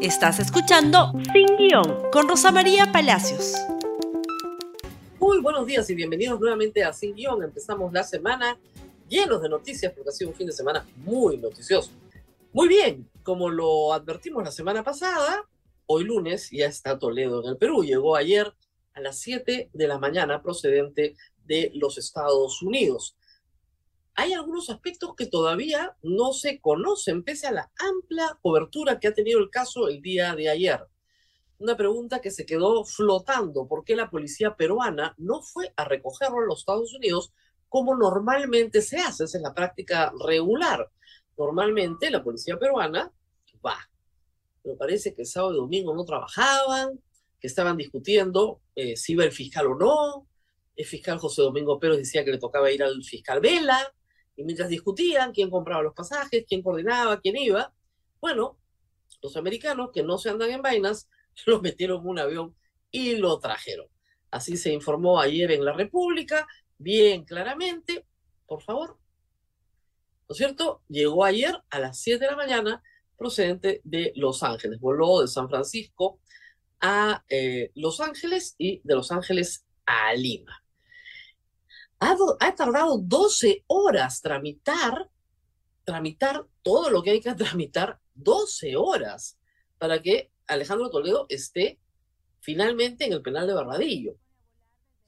Estás escuchando Sin Guión con Rosa María Palacios. Muy buenos días y bienvenidos nuevamente a Sin Guión. Empezamos la semana llenos de noticias porque ha sido un fin de semana muy noticioso. Muy bien, como lo advertimos la semana pasada, hoy lunes ya está Toledo en el Perú. Llegó ayer a las 7 de la mañana procedente de los Estados Unidos hay algunos aspectos que todavía no se conocen, pese a la amplia cobertura que ha tenido el caso el día de ayer. Una pregunta que se quedó flotando, ¿por qué la policía peruana no fue a recogerlo en los Estados Unidos como normalmente se hace? Esa es la práctica regular. Normalmente la policía peruana va, pero parece que el sábado y domingo no trabajaban, que estaban discutiendo eh, si iba el fiscal o no. El fiscal José Domingo Pérez decía que le tocaba ir al fiscal Vela, y mientras discutían quién compraba los pasajes, quién coordinaba, quién iba, bueno, los americanos que no se andan en vainas, los metieron en un avión y lo trajeron. Así se informó ayer en la República, bien claramente, por favor. ¿No es cierto? Llegó ayer a las 7 de la mañana procedente de Los Ángeles. Voló de San Francisco a eh, Los Ángeles y de Los Ángeles a Lima ha, tardado 12 horas tramitar, tramitar todo lo que hay que tramitar, 12 horas, para que Alejandro Toledo esté finalmente en el penal de Barbadillo.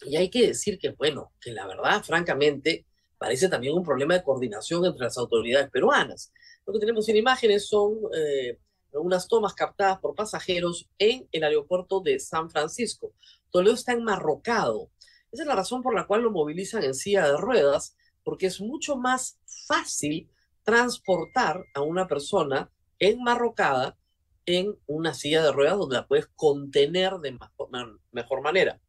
Y hay que decir que, bueno, que la verdad, francamente, parece también un problema de coordinación entre las autoridades peruanas. Lo que tenemos en imágenes son eh, unas tomas captadas por pasajeros en el aeropuerto de San Francisco. Toledo está enmarrocado esa es la razón por la cual lo movilizan en silla de ruedas, porque es mucho más fácil transportar a una persona enmarrocada en una silla de ruedas donde la puedes contener de mejor, manera.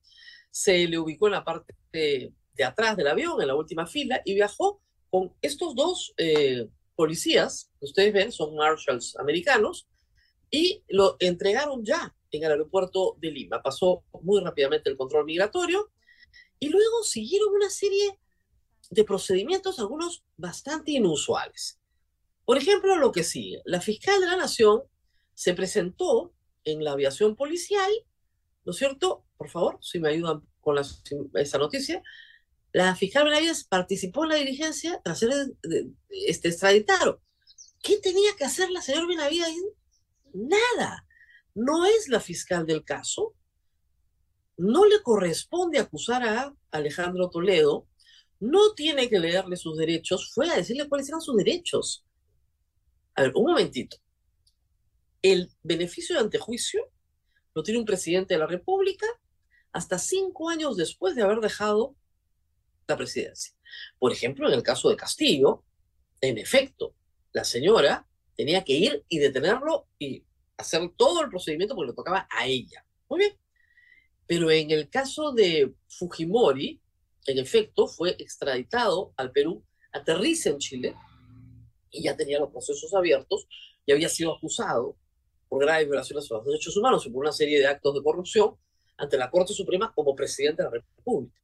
Se le ubicó en la parte de, atrás del avión, en la última fila, y viajó con estos dos eh, policías, que ustedes ven, son marshals americanos, y lo entregaron ya en el aeropuerto de Lima. Pasó muy rápidamente el control migratorio y luego siguieron una serie de procedimientos, algunos bastante inusuales. Por ejemplo, lo que sigue. La fiscal de la Nación se presentó en la aviación policial, ¿no es cierto? Por favor, si me ayudan con esa noticia. La fiscal Benavides participó en la diligencia tras ser este, extraditado. ¿Qué tenía que hacer la señora Benavides? Nada. No es la fiscal del caso, no le corresponde acusar a Alejandro Toledo, no tiene que leerle sus derechos, fue a decirle cuáles eran sus derechos. A ver, un momentito. El beneficio de antejuicio lo tiene un presidente de la República hasta cinco años después de haber dejado la presidencia. Por ejemplo, en el caso de Castillo, en efecto, la señora tenía que ir y detenerlo y hacer todo el procedimiento porque le tocaba a ella. Muy bien. Pero en el caso de Fujimori, en efecto, fue extraditado al Perú, aterriza en Chile y ya tenía los procesos abiertos y había sido acusado por graves violaciones a los derechos humanos y por una serie de actos de corrupción ante la Corte Suprema como presidente de la República.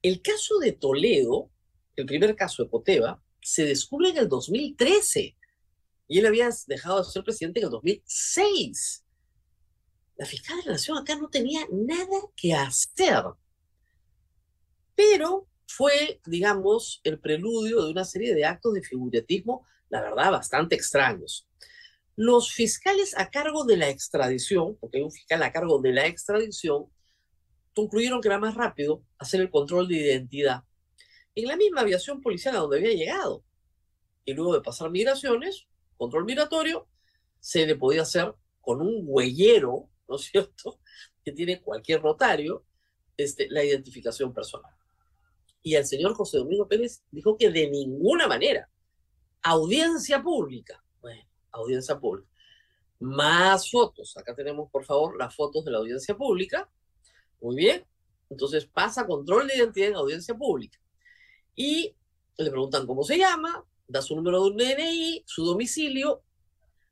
El caso de Toledo, el primer caso de Coteva, se descubre en el 2013 y él había dejado de ser presidente en el 2006 la fiscal de la nación acá no tenía nada que hacer. Pero fue, digamos, el preludio de una serie de actos de figuratismo, la verdad, bastante extraños. Los fiscales a cargo de la extradición, porque hay un fiscal a cargo de la extradición, concluyeron que era más rápido hacer el control de identidad en la misma aviación policial a donde había llegado. Y luego de pasar migraciones, control migratorio, se le podía hacer con un huellero ¿no es cierto?, que tiene cualquier notario, este, la identificación personal. Y el señor José Domingo Pérez dijo que de ninguna manera, audiencia pública, bueno, audiencia pública, más fotos, acá tenemos por favor las fotos de la audiencia pública, muy bien, entonces pasa control de identidad en audiencia pública. Y le preguntan cómo se llama, da su número de un DNI, su domicilio,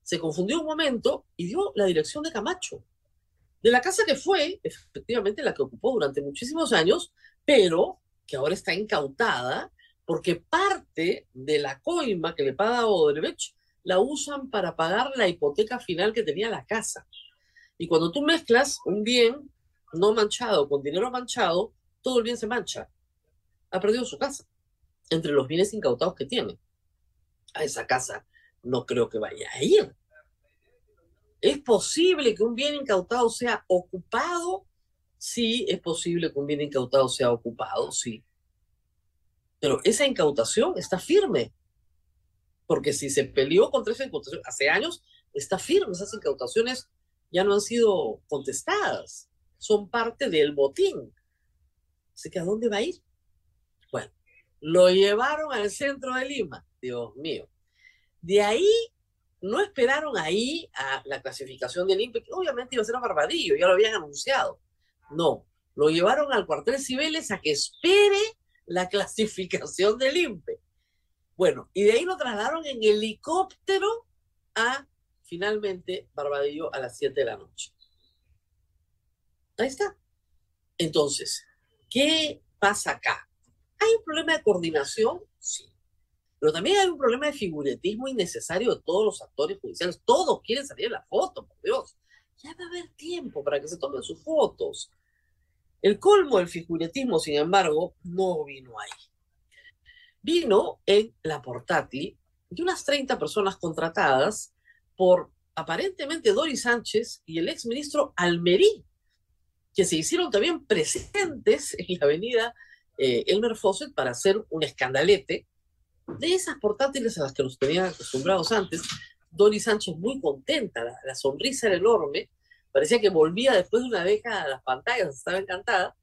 se confundió un momento y dio la dirección de Camacho de la casa que fue efectivamente la que ocupó durante muchísimos años, pero que ahora está incautada porque parte de la coima que le paga Odebrecht la usan para pagar la hipoteca final que tenía la casa. Y cuando tú mezclas un bien no manchado con dinero manchado, todo el bien se mancha. Ha perdido su casa entre los bienes incautados que tiene. A esa casa no creo que vaya a ir. ¿Es posible que un bien incautado sea ocupado? Sí, es posible que un bien incautado sea ocupado, sí. Pero esa incautación está firme. Porque si se peleó contra esa incautación hace años, está firme. Esas incautaciones ya no han sido contestadas. Son parte del botín. Así que ¿a dónde va a ir? Bueno, lo llevaron al centro de Lima. Dios mío. De ahí no esperaron ahí a la clasificación del INPE, que obviamente iba a ser a Barbadillo, ya lo habían anunciado. No, lo llevaron al cuartel Cibeles a que espere la clasificación del INPE. Bueno, y de ahí lo trasladaron en helicóptero a finalmente Barbadillo a las 7 de la noche. Ahí está. Entonces, ¿qué pasa acá? ¿Hay un problema de coordinación? Sí. Pero también hay un problema de figuretismo innecesario de todos los actores judiciales. Todos quieren salir en la foto, por Dios. Ya va a haber tiempo para que se tomen sus fotos. El colmo del figuretismo, sin embargo, no vino ahí. Vino en la portátil de unas 30 personas contratadas por aparentemente Doris Sánchez y el exministro Almerí, que se hicieron también presentes en la avenida eh, Elmer Fawcett para hacer un escandalete de esas portátiles a las que nos tenían acostumbrados antes, Doris Sánchez muy contenta, la, sonrisa era enorme, parecía que volvía después de una década a las pantallas, estaba encantada.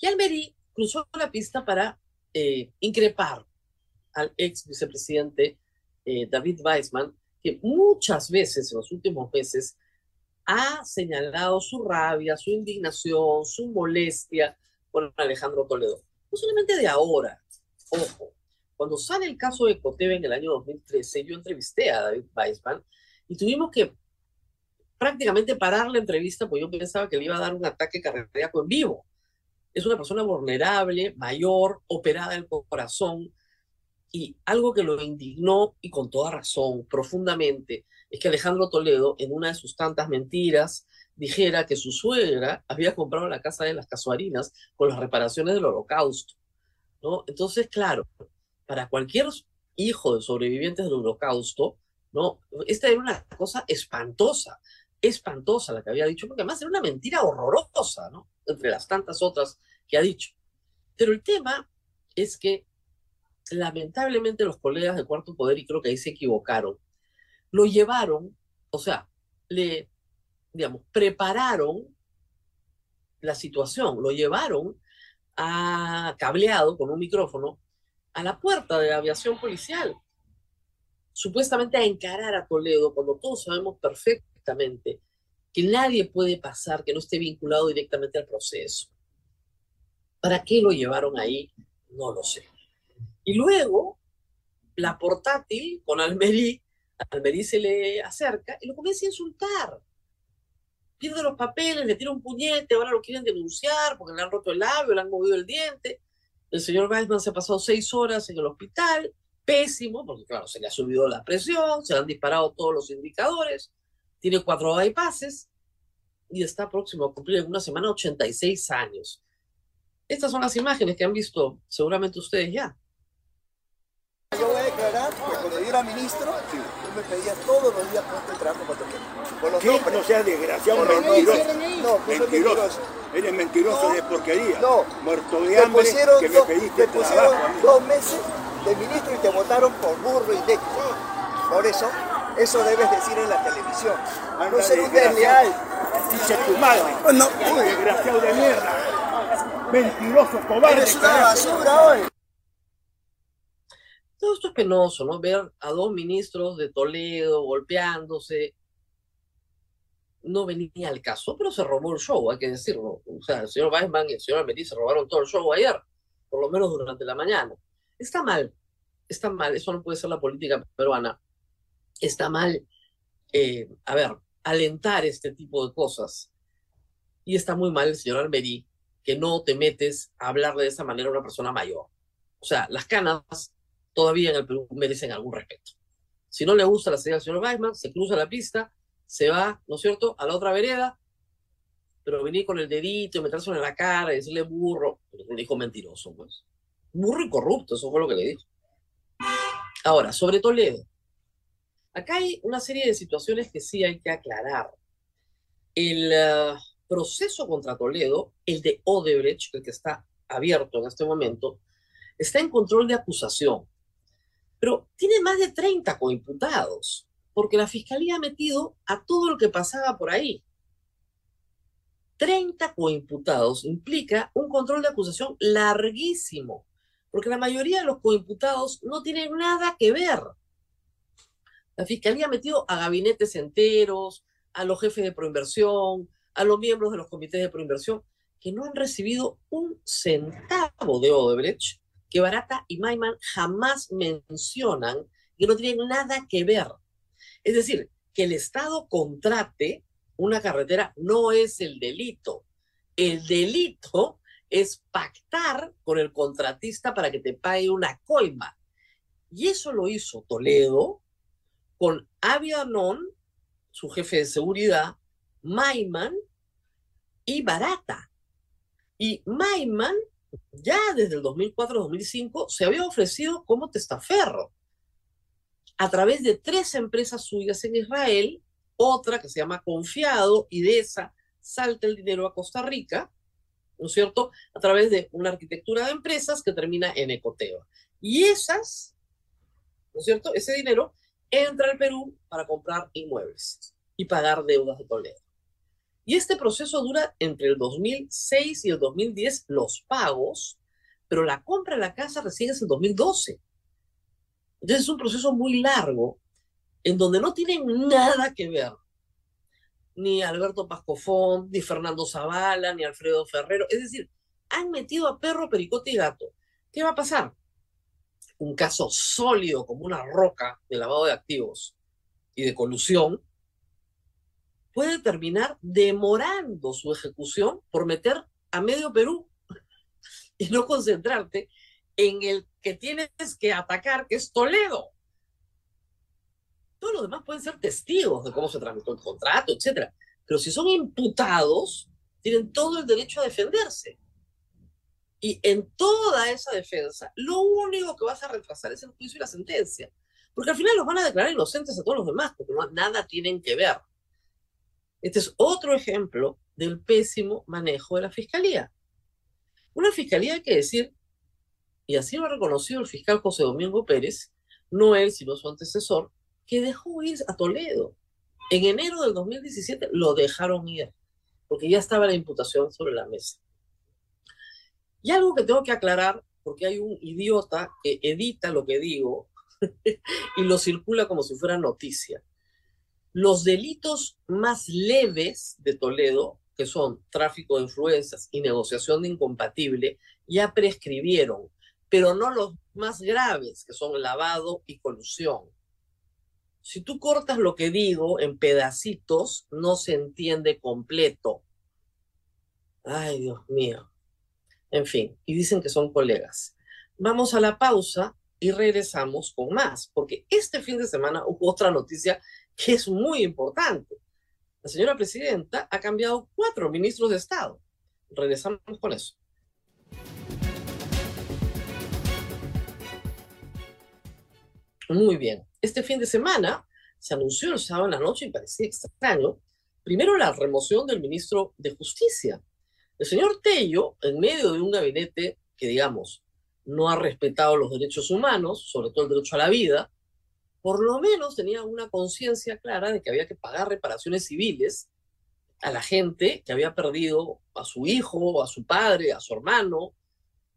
Y Almerí cruzó la pista para eh, increpar al ex vicepresidente eh, David Weissman, que muchas veces en los últimos meses ha señalado su rabia, su indignación, su molestia con Alejandro Toledo. No solamente de ahora, ojo, cuando sale el caso de Coteve en el año 2013, yo entrevisté a David Weissman y tuvimos que prácticamente parar la entrevista porque yo pensaba que le iba a dar un ataque cardíaco en vivo. Es una persona vulnerable, mayor, operada del corazón, y algo que lo indignó y con toda razón profundamente es que Alejandro Toledo, en una de sus tantas mentiras, dijera que su suegra había comprado la casa de las casuarinas con las reparaciones del holocausto. ¿no? Entonces, claro, para cualquier hijo de sobrevivientes del holocausto, ¿no? Esta era una cosa espantosa, espantosa la que había dicho, porque además era una mentira horrorosa, ¿no? Entre las tantas otras que ha dicho. Pero el tema es que lamentablemente los colegas de Cuarto Poder, y creo que ahí se equivocaron, lo llevaron, o sea, le, digamos, prepararon la situación, lo llevaron a cableado con un micrófono a la puerta de la aviación policial, supuestamente a encarar a Toledo, cuando todos sabemos perfectamente que nadie puede pasar que no esté vinculado directamente al proceso. ¿Para qué lo llevaron ahí? No lo sé. Y luego, la portátil con Almerí, Almerí se le acerca y lo comienza a insultar. Pierde los papeles, le tira un puñete, ahora lo quieren denunciar porque le han roto el labio, le han movido el diente. El señor Weissman se ha pasado seis horas en el hospital, pésimo, porque claro, se le ha subido la presión, se le han disparado todos los indicadores, tiene cuatro bypasses y está próximo a cumplir en una semana 86 años. Estas son las imágenes que han visto seguramente ustedes ya. Yo voy a declarar que cuando yo era ministro, sí. Me pedía todos los días de trabajo para tocar. Por los ¿Qué? nombres. No seas desgraciado, mentiroso. No, no soy mentiroso. Eres mentiroso No, de porquería. No. Muerto de Te hambre pusieron, que me pediste te pusieron trabajo. dos meses de ministro y te votaron por burro y de. Por eso, eso debes decir en la televisión. Anda, No ser un desleal. Dice tu madre. No, desgraciado de mierda. Mentiroso, cobarde. eres una basura hoy. Todo esto es penoso, ¿no? Ver a dos ministros de Toledo golpeándose. No venía al caso, pero se robó el show, hay que decirlo. O sea, el señor Weissman y el señor Almerí se robaron todo el show ayer, por lo menos durante la mañana. Está mal, está mal, eso no puede ser la política peruana. Está mal, eh, a ver, alentar este tipo de cosas. Y está muy mal el señor Almerí que no te metes a hablarle de esa manera a una persona mayor. O sea, las canas todavía en el Perú merecen algún respeto. Si no le gusta la salida del señor Weisman, se cruza la pista, se va, ¿no es cierto?, a la otra vereda, pero venir con el dedito y meterse en la cara y decirle burro, le dijo mentiroso, pues. Burro y corrupto, eso fue lo que le dijo. Ahora, sobre Toledo. Acá hay una serie de situaciones que sí hay que aclarar. El uh, proceso contra Toledo, el de Odebrecht, el que está abierto en este momento, está en control de acusación. Pero tiene más de 30 coimputados, porque la fiscalía ha metido a todo lo que pasaba por ahí. 30 coimputados implica un control de acusación larguísimo, porque la mayoría de los coimputados no tienen nada que ver. La fiscalía ha metido a gabinetes enteros, a los jefes de proinversión, a los miembros de los comités de proinversión, que no han recibido un centavo de Odebrecht, que Barata y Maiman jamás mencionan y no tienen nada que ver. Es decir, que el Estado contrate una carretera no es el delito. El delito es pactar con el contratista para que te pague una coima. Y eso lo hizo Toledo con Avianón, su jefe de seguridad, Maiman y Barata. Y Maiman ya desde el 2004-2005 se había ofrecido como testaferro a través de tres empresas suyas en Israel otra que se llama Confiado y de esa salta el dinero a Costa Rica, ¿no es cierto? A través de una arquitectura de empresas que termina en Ecoteo. Y esas, ¿no es cierto? Ese dinero entra al Perú para comprar inmuebles y pagar deudas de Toledo. Y este proceso dura entre el 2006 y el 2010 los pagos, pero la compra de la casa recién es el 2012. Entonces es un proceso muy largo en donde no tienen nada que ver ni Alberto Pascofón, ni Fernando Zavala, ni Alfredo Ferrero. Es decir, han metido a perro, pericote y gato. ¿Qué va a pasar? Un caso sólido como una roca de lavado de activos y de colusión puede terminar demorando su ejecución por meter a medio Perú y no concentrarte en el que tienes que atacar, que es Toledo. Todos los demás pueden ser testigos de cómo se tramitó el contrato, etc. Pero si son imputados, tienen todo el derecho a defenderse. Y en toda esa defensa, lo único que vas a retrasar es el juicio y la sentencia. Porque al final los van a declarar inocentes a todos los demás, porque no, nada tienen que ver. Este es otro ejemplo del pésimo manejo de la fiscalía. Una fiscalía, hay que decir, y así lo ha reconocido el fiscal José Domingo Pérez, no él, sino su antecesor, que dejó ir a Toledo. En enero del 2017 lo dejaron ir, porque ya estaba la imputación sobre la mesa. Y algo que tengo que aclarar, porque hay un idiota que edita lo que digo y lo circula como si fuera noticia. Los delitos más leves de Toledo, que son tráfico de influencias y negociación de incompatible, ya prescribieron, pero no los más graves, que son lavado y colusión. Si tú cortas lo que digo en pedacitos, no se entiende completo. Ay, Dios mío. En fin, y dicen que son colegas. Vamos a la pausa y regresamos con más, porque este fin de semana hubo otra noticia que es muy importante. La señora presidenta ha cambiado cuatro ministros de Estado. Regresamos con eso. Muy bien. Este fin de semana se anunció el sábado en la noche y parecía extraño. Primero, la remoción del ministro de Justicia. El señor Tello, en medio de un gabinete que, digamos, no ha respetado los derechos humanos, sobre todo el derecho a la vida, por lo menos tenía una conciencia clara de que había que pagar reparaciones civiles a la gente que había perdido a su hijo, a su padre, a su hermano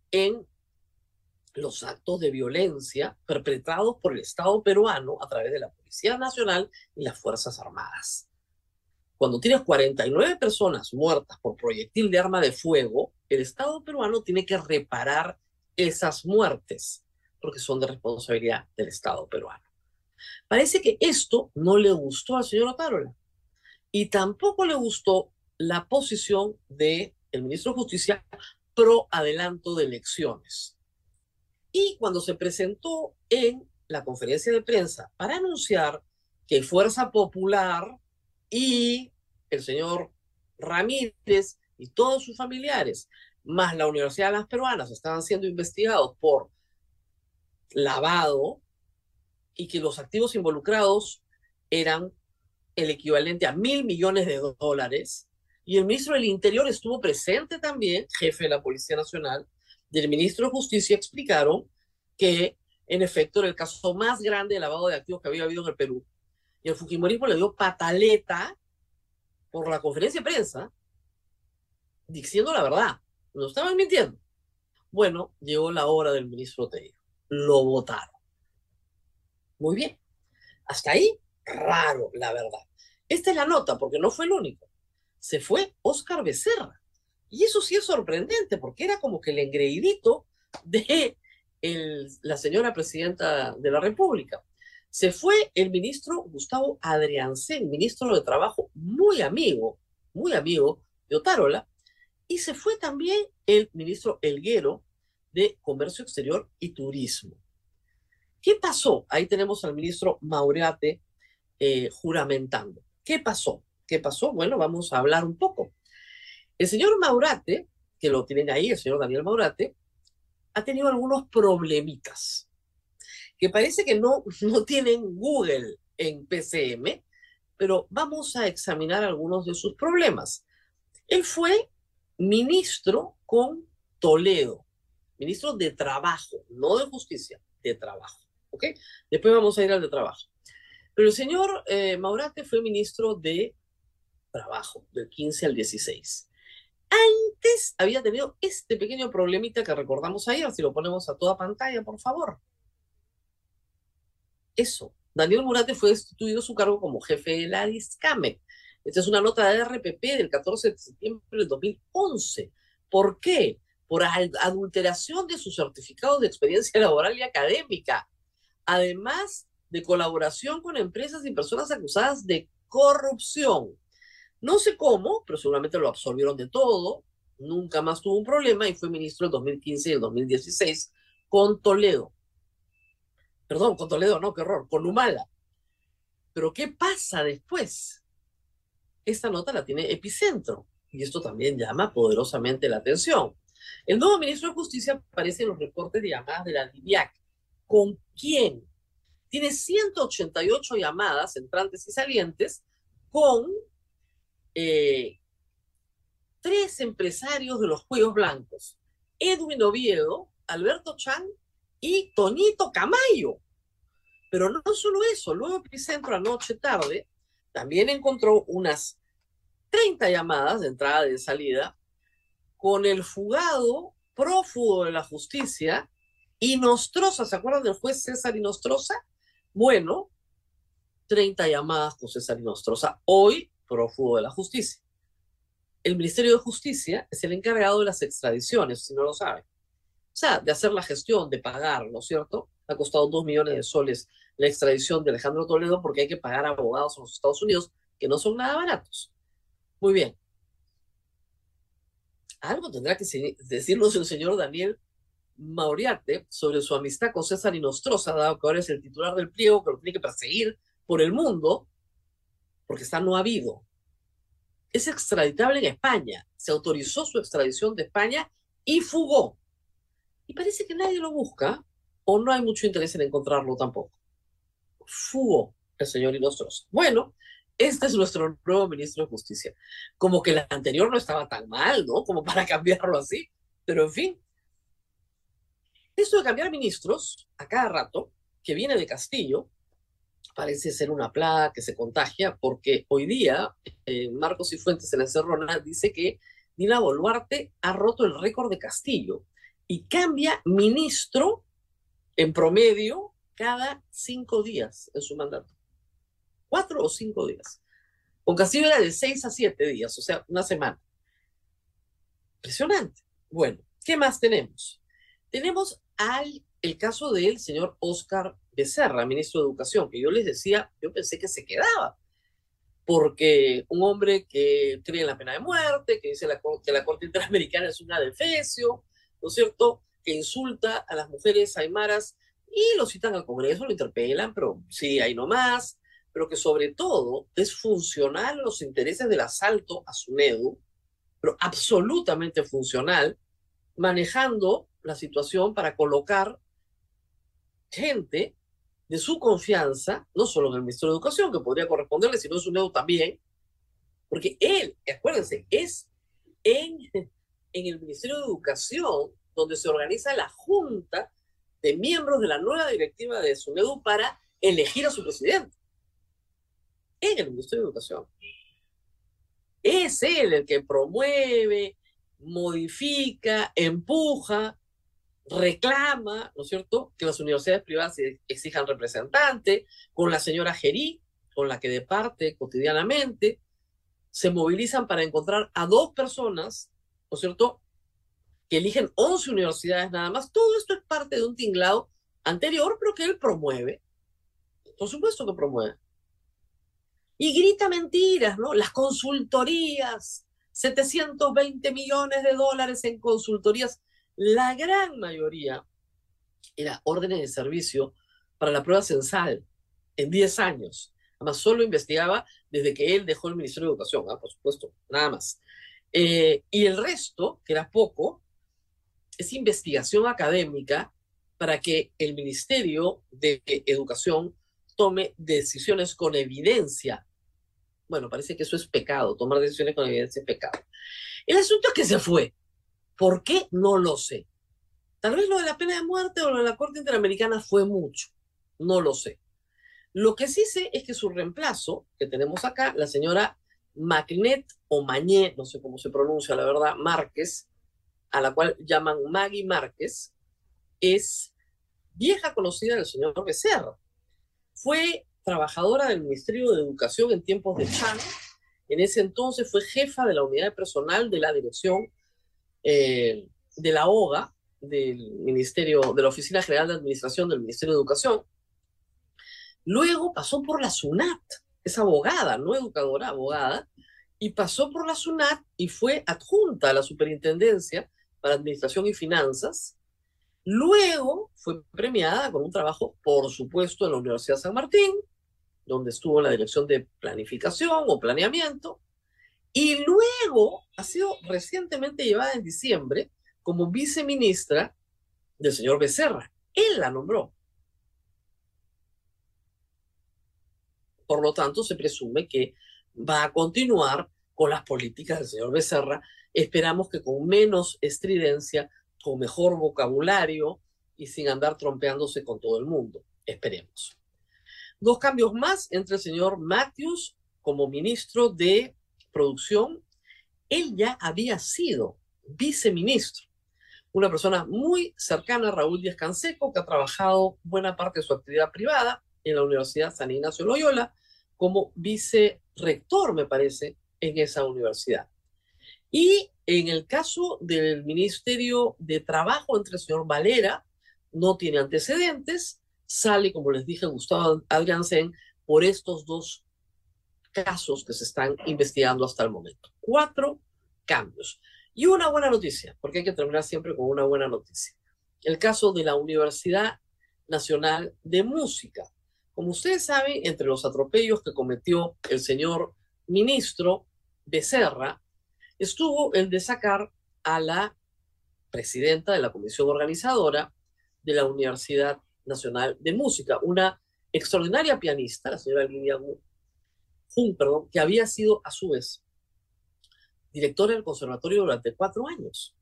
en los actos de violencia perpetrados por el Estado peruano a través de la Policía Nacional y las Fuerzas Armadas. Cuando tienes 49 personas muertas por proyectil de arma de fuego, el Estado peruano tiene que reparar esas muertes, porque son de responsabilidad del Estado peruano. Parece que esto no le gustó al señor Otárola y tampoco le gustó la posición del el ministro de Justicia pro adelanto de elecciones. Y cuando se presentó en la conferencia de prensa para anunciar que Fuerza Popular y el señor Ramírez y todos sus familiares, más la Universidad de las Peruanas, estaban siendo investigados por lavado y que los activos involucrados eran el equivalente a mil millones de dólares. Y el ministro del Interior estuvo presente también, jefe de la Policía Nacional, del ministro de Justicia, explicaron que en efecto era el caso más grande de lavado de activos que había habido en el Perú. Y el Fujimorismo le dio pataleta por la conferencia de prensa diciendo la verdad. No estaban mintiendo. Bueno, llegó la hora del ministro Tello. Lo votaron. Muy bien. Hasta ahí, raro, la verdad. Esta es la nota, porque no fue el único. Se fue Oscar Becerra. Y eso sí es sorprendente, porque era como que el engreidito de la señora presidenta de la República. Se fue el ministro Gustavo Adriancén, ministro de Trabajo, muy amigo, muy amigo de Otárola, y se fue también el ministro Elguero de Comercio Exterior y Turismo. ¿Qué pasó? Ahí tenemos al ministro Maureate eh, juramentando. ¿Qué pasó? ¿Qué pasó? Bueno, vamos a hablar un poco. El señor Maurate, que lo tienen ahí, el señor Daniel Maurate, ha tenido algunos problemitas, que parece que no, no tienen Google en PCM, pero vamos a examinar algunos de sus problemas. Él fue ministro con Toledo, ministro de Trabajo, no de Justicia, de Trabajo. ¿Ok? Después vamos a ir al de Trabajo. Pero el señor eh, Maurate fue ministro de Trabajo, del 15 al 16. Antes había tenido este pequeño problemita que recordamos ayer, si lo ponemos a toda pantalla, por favor. Eso. Daniel Murate fue destituido su cargo como jefe de la DISCAME. Esta es una nota de RPP del 14 de septiembre del 2011. ¿Por qué? Por adulteración de su certificado de experiencia laboral y académica. Además de colaboración con empresas y personas acusadas de corrupción. No sé cómo, pero seguramente lo absorbieron de todo. Nunca más tuvo un problema y fue ministro en 2015 y el 2016 con Toledo. Perdón, con Toledo, no, qué horror, con Humala. Pero ¿qué pasa después? Esta nota la tiene Epicentro y esto también llama poderosamente la atención. El nuevo ministro de Justicia aparece en los reportes de llamadas de la DIVIAC. ¿Con quién? Tiene 188 llamadas entrantes y salientes con eh, tres empresarios de los Juegos Blancos, Edwin Oviedo, Alberto Chan y Toñito Camayo. Pero no solo eso, luego Epicentro anoche tarde también encontró unas 30 llamadas de entrada y de salida con el fugado prófugo de la justicia y Nostroza, ¿se acuerdan del juez César Inostroza? Bueno, 30 llamadas con César Inostroza. Hoy prófugo de la justicia. El Ministerio de Justicia es el encargado de las extradiciones, si no lo saben. O sea, de hacer la gestión, de pagar, ¿no es cierto? Ha costado dos millones de soles la extradición de Alejandro Toledo porque hay que pagar abogados en los Estados Unidos que no son nada baratos. Muy bien. Algo tendrá que decirnos el señor Daniel Mauriarte sobre su amistad con César Inostroza, dado que ahora es el titular del pliego que lo tiene que perseguir por el mundo porque está no habido. Es extraditable en España. Se autorizó su extradición de España y fugó. Y parece que nadie lo busca o no hay mucho interés en encontrarlo tampoco. Fugó el señor Inostros. Bueno, este es nuestro nuevo ministro de Justicia. Como que el anterior no estaba tan mal, ¿no? Como para cambiarlo así. Pero en fin. Esto de cambiar ministros a cada rato, que viene de Castillo, parece ser una plaga que se contagia, porque hoy día eh, Marcos y Fuentes en la Cerrona dice que Dina Boluarte ha roto el récord de Castillo y cambia ministro en promedio cada cinco días en su mandato. Cuatro o cinco días. Con Castillo era de seis a siete días, o sea, una semana. Impresionante. Bueno, ¿qué más tenemos? Tenemos al el caso del señor Oscar Becerra, ministro de Educación, que yo les decía, yo pensé que se quedaba, porque un hombre que cree en la pena de muerte, que dice que la Corte Interamericana es una defecio, ¿no es cierto?, que insulta a las mujeres aymaras y lo citan al Congreso, lo interpelan, pero sí, ahí nomás, pero que sobre todo es funcional los intereses del asalto a SUNEDU, pero absolutamente funcional, manejando la situación para colocar gente de su confianza, no solo en el Ministerio de Educación, que podría corresponderle, sino en SUNEDU también, porque él, acuérdense, es en, en el Ministerio de Educación donde se organiza la junta de miembros de la nueva directiva de SUNEDU para elegir a su presidente. En el Ministerio de Educación. Es él el que promueve, modifica, empuja, reclama, ¿no es cierto?, que las universidades privadas exijan representante, con la señora Gerí, con la que de parte cotidianamente, se movilizan para encontrar a dos personas, ¿no es cierto?, que eligen 11 universidades nada más. Todo esto es parte de un tinglado anterior, pero que él promueve. Por supuesto que promueve. Y grita mentiras, ¿no? Las consultorías, 720 millones de dólares en consultorías. La gran mayoría era órdenes de servicio para la prueba censal en 10 años. Además, solo investigaba desde que él dejó el Ministerio de Educación, ¿ah? por supuesto, nada más. Eh, y el resto, que era poco, es investigación académica para que el Ministerio de Educación tome decisiones con evidencia. Bueno, parece que eso es pecado, tomar decisiones con evidencia es pecado. El asunto es que se fue. ¿Por qué? No lo sé. Tal vez lo de la pena de muerte o lo de la Corte Interamericana fue mucho. No lo sé. Lo que sí sé es que su reemplazo, que tenemos acá, la señora Magnet o Mañé, no sé cómo se pronuncia la verdad, Márquez, a la cual llaman Maggie Márquez, es vieja conocida del señor Becerra. Fue trabajadora del Ministerio de Educación en tiempos de Chan. En ese entonces fue jefa de la unidad personal de la dirección eh, de la OGA, del Ministerio, de la Oficina General de Administración del Ministerio de Educación. Luego pasó por la SUNAT, es abogada, no educadora, abogada, y pasó por la SUNAT y fue adjunta a la superintendencia para Administración y Finanzas. Luego fue premiada con un trabajo, por supuesto, en la Universidad San Martín, donde estuvo en la dirección de planificación o planeamiento. Y luego ha sido recientemente llevada en diciembre como viceministra del señor Becerra. Él la nombró. Por lo tanto, se presume que va a continuar con las políticas del señor Becerra Esperamos que con menos estridencia, con mejor vocabulario y sin andar trompeándose con todo el mundo. Esperemos. Dos cambios más entre el señor Matthews como ministro de Producción. Él ya había sido viceministro, una persona muy cercana a Raúl Díaz Canseco, que ha trabajado buena parte de su actividad privada en la Universidad San Ignacio Loyola como vicerrector, me parece, en esa universidad. Y en el caso del Ministerio de Trabajo entre el señor Valera, no tiene antecedentes, sale, como les dije, Gustavo Adriansen por estos dos casos que se están investigando hasta el momento. Cuatro cambios. Y una buena noticia, porque hay que terminar siempre con una buena noticia. El caso de la Universidad Nacional de Música. Como ustedes saben, entre los atropellos que cometió el señor ministro Becerra, estuvo el de sacar a la presidenta de la comisión organizadora de la Universidad Nacional de Música, una extraordinaria pianista, la señora Lidia Perdón, que había sido a su vez directora del conservatorio durante cuatro años.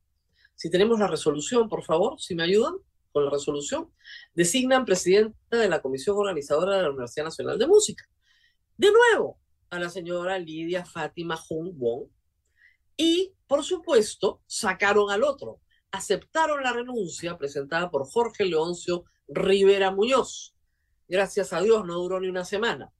Si tenemos la resolución, por favor, si me ayudan con la resolución, designan presidenta de la comisión organizadora de la Universidad Nacional de Música. De nuevo, a la señora Lidia Fátima Jun Wong, y, por supuesto, sacaron al otro. Aceptaron la renuncia presentada por Jorge Leoncio Rivera Muñoz. Gracias a Dios no duró ni una semana.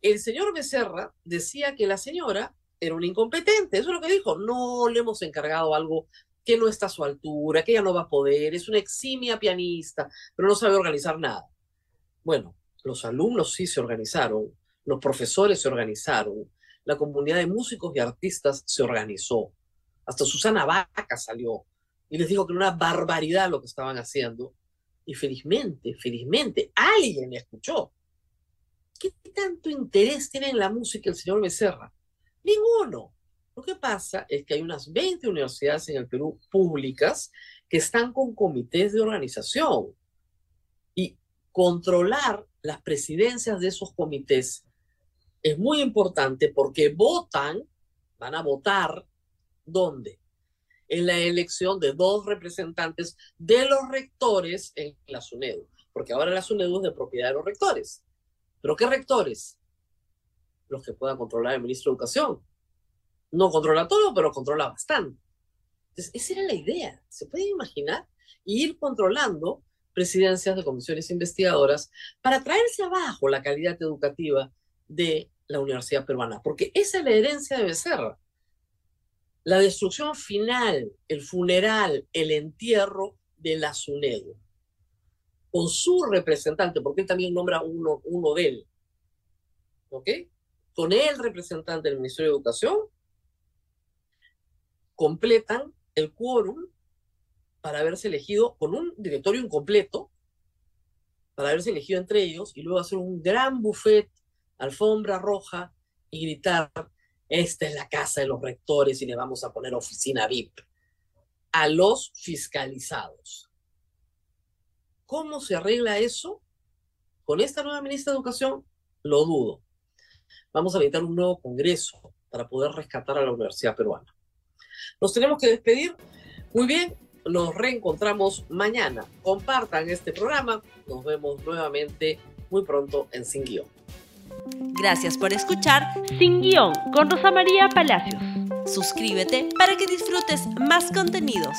El señor Becerra decía que la señora era una incompetente, eso es lo que dijo, no le hemos encargado algo que no está a su altura, que ella no va a poder, es una eximia pianista, pero no sabe organizar nada. Bueno, los alumnos sí se organizaron, los profesores se organizaron, la comunidad de músicos y artistas se organizó. Hasta Susana Vaca salió y les dijo que era una barbaridad lo que estaban haciendo. Y felizmente, felizmente, alguien escuchó. ¿Qué tanto interés tiene en la música el señor Becerra? Ninguno. Lo que pasa es que hay unas 20 universidades en el Perú públicas que están con comités de organización y controlar las presidencias de esos comités es muy importante porque votan, van a votar, ¿dónde? En la elección de dos representantes de los rectores en la SUNEDU, porque ahora la SUNEDU es de propiedad de los rectores. ¿Pero qué rectores? Los que pueda controlar el ministro de Educación. No controla todo, pero controla bastante. Entonces, esa era la idea. ¿Se puede imaginar? ir controlando presidencias de comisiones investigadoras para traerse abajo la calidad educativa de la Universidad Peruana, porque esa es la herencia de Becerra. La destrucción final, el funeral, el entierro de la SUNEDU, con su representante, porque él también nombra uno, uno de él, ¿ok? Con el representante del Ministerio de Educación, completan el quórum para haberse elegido con un directorio incompleto, para haberse elegido entre ellos y luego hacer un gran buffet, alfombra roja y gritar, esta es la casa de los rectores y le vamos a poner oficina VIP a los fiscalizados. ¿Cómo se arregla eso? Con esta nueva ministra de Educación, lo dudo. Vamos a necesitar un nuevo congreso para poder rescatar a la Universidad Peruana. Nos tenemos que despedir. Muy bien, nos reencontramos mañana. Compartan este programa. Nos vemos nuevamente muy pronto en Sin Guión. Gracias por escuchar Sin Guión con Rosa María Palacios. Suscríbete para que disfrutes más contenidos.